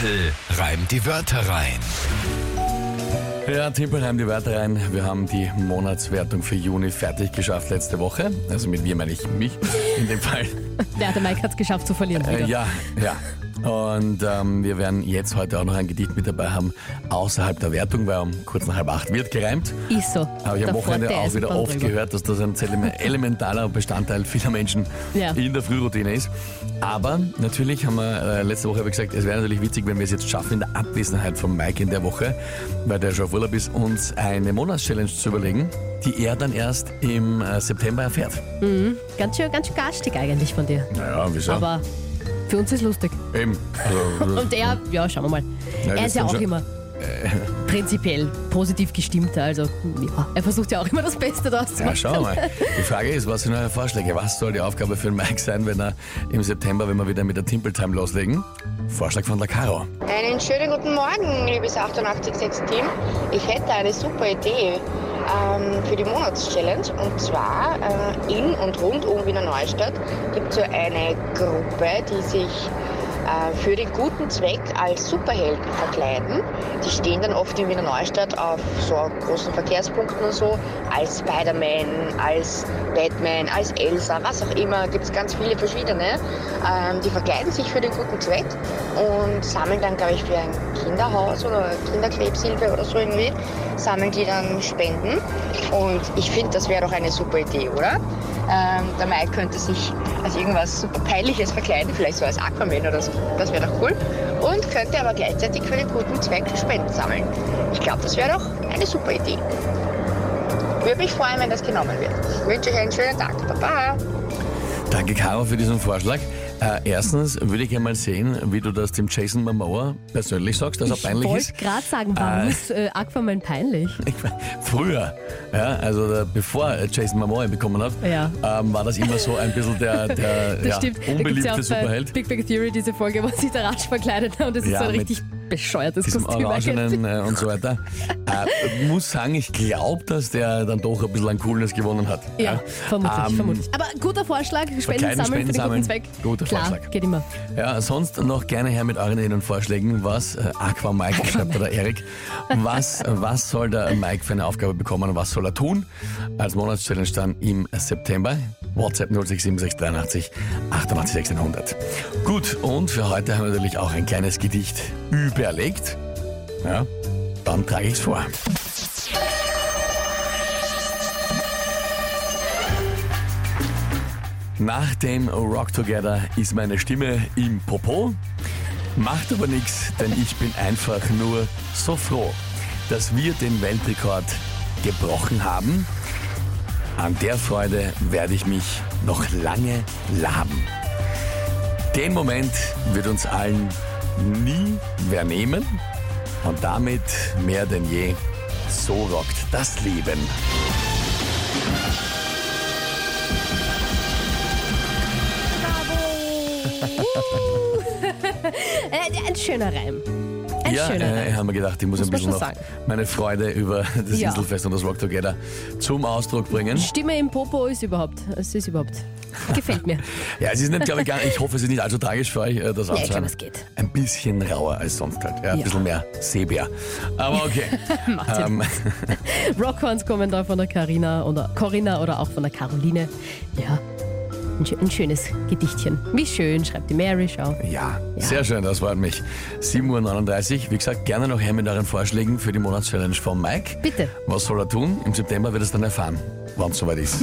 Tempel reimt die Wörter rein. Ja, Timpel haben die Wörter rein. Wir haben die Monatswertung für Juni fertig geschafft letzte Woche. Also mit mir meine ich mich in dem Fall. Ja, der Mike hat es geschafft zu verlieren. Äh, ja, ja. Und ähm, wir werden jetzt heute auch noch ein Gedicht mit dabei haben, außerhalb der Wertung, weil um kurz nach halb acht wird gereimt. Ist so. Habe ich am Wochenende auch wieder oft drüber. gehört, dass das ein elementarer Bestandteil vieler Menschen Ja. in der Frühroutine ist. Aber natürlich haben wir äh, letzte Woche gesagt, es wäre natürlich witzig, wenn wir es jetzt schaffen, in der Abwesenheit von Mike in der Woche, weil der schon auf Urlaub ist, uns eine Monatschallenge zu überlegen, die er dann erst im äh, September erfährt. Ganz schön, ganz schön garstig eigentlich von dir. Naja, wieso? Aber für uns ist lustig. Eben. Also, Und er, ja, schauen wir mal. Ja, er das ist ja auch schon- immer prinzipiell positiv gestimmter. Also, ja, er versucht ja auch immer das Beste daraus zu Ja, machen. schauen wir mal. Die Frage ist, was sind eure Vorschläge? Was soll die Aufgabe für den Mike sein, wenn er im September, wenn wir wieder mit der Timple Time loslegen? Vorschlag von der Caro. Einen schönen guten Morgen, liebes 886-Team. Ich hätte eine super Idee ähm, für die Monatschallenge. Und zwar äh, in und rund um Wiener Neustadt gibt es so eine Gruppe, die sich für den guten Zweck als Superhelden verkleiden. Die stehen dann oft in Wiener Neustadt auf so großen Verkehrspunkten und so, als Spider-Man, als Batman, als Elsa, was auch immer, gibt es ganz viele verschiedene. Ähm, die verkleiden sich für den guten Zweck und sammeln dann, glaube ich, für ein Kinderhaus oder Kinderkrebshilfe oder so irgendwie, sammeln die dann Spenden. Und ich finde, das wäre doch eine super Idee, oder? Ähm, der Mike könnte sich als irgendwas super Peinliches verkleiden, vielleicht so als Aquaman oder so. Das wäre doch cool. Und könnte aber gleichzeitig für den guten Zweck Spenden sammeln. Ich glaube, das wäre doch eine super Idee. Würde mich freuen, wenn das genommen wird. Ich wünsche euch einen schönen Tag. Baba! Danke, Caro, für diesen Vorschlag. Äh, erstens würde ich einmal sehen, wie du das dem Jason Momoa persönlich sagst, dass er Ich peinlich wollte ist. gerade sagen, warum Äh. ist äh, Aquaman peinlich? Ich Früher, ja, also äh, bevor Jason Momoa ihn bekommen hat, Ja. ähm, war das immer so ein bisschen der, der Das ja, stimmt. Da unbeliebte ja Superheld. Big Bang Theory diese Folge, wo sich der Ratsch verkleidet hat und das ist so richtig bescheuertes diesem Kostüm. Orangenen äh, und so weiter. Äh, muss sagen, ich glaube, dass der dann doch ein bisschen an Coolness gewonnen hat. Ja, vermutlich, Ähm, vermutlich. Aber guter Vorschlag, Spenden sammeln für den Spenden guten Zweck. sammeln, guter Klar, Vorschlag. geht immer. Ja, sonst noch gerne her mit euren Ideen und Vorschlägen. Was, äh, Aqua Mike, schreibt da der Erik, was, was soll der Mike für eine Aufgabe bekommen und was soll er tun? Als Monatschallenge dann im September. WhatsApp 0676 88 1600. Gut, und für heute haben wir natürlich auch ein kleines Gedicht überlegt. Ja, dann trage ich es vor. Nach dem Rock Together ist meine Stimme im Popo. Macht aber nichts, denn ich bin einfach nur so froh, dass wir den Weltrekord gebrochen haben. An der Freude werde ich mich noch lange laben. Den Moment wird uns allen nie wer nehmen und damit mehr denn je, so rockt das Leben. Äh, ein schöner Reim. Ein ja, äh, Reim. haben wir gedacht, ich muss, Muss ein bisschen noch sagen. meine Freude über das Ja. Inselfest und das Rock Together zum Ausdruck bringen. Stimme im Popo ist überhaupt, es ist überhaupt, gefällt mir. Ja, es ist nicht, glaube ich, gar, ich hoffe, es ist nicht allzu tragisch für euch, äh, das Ja, ich anzuhören. glaube, es geht. Ein bisschen rauer als sonst halt. Ja, ein Ja. bisschen mehr Seebär. Aber okay. Ähm, Rockhorns kommen da von der Carina oder Corinna oder auch von der Caroline. Ja, ein, schö- ein schönes Gedichtchen. Wie schön, schreibt die Mary, schau. ja, sehr schön, das freut mich. 7.39 Uhr. Wie gesagt, gerne noch her mit euren Vorschlägen für die Monatschallenge von Mike. Bitte. Was soll er tun? Im September wird es dann erfahren, wann es soweit ist.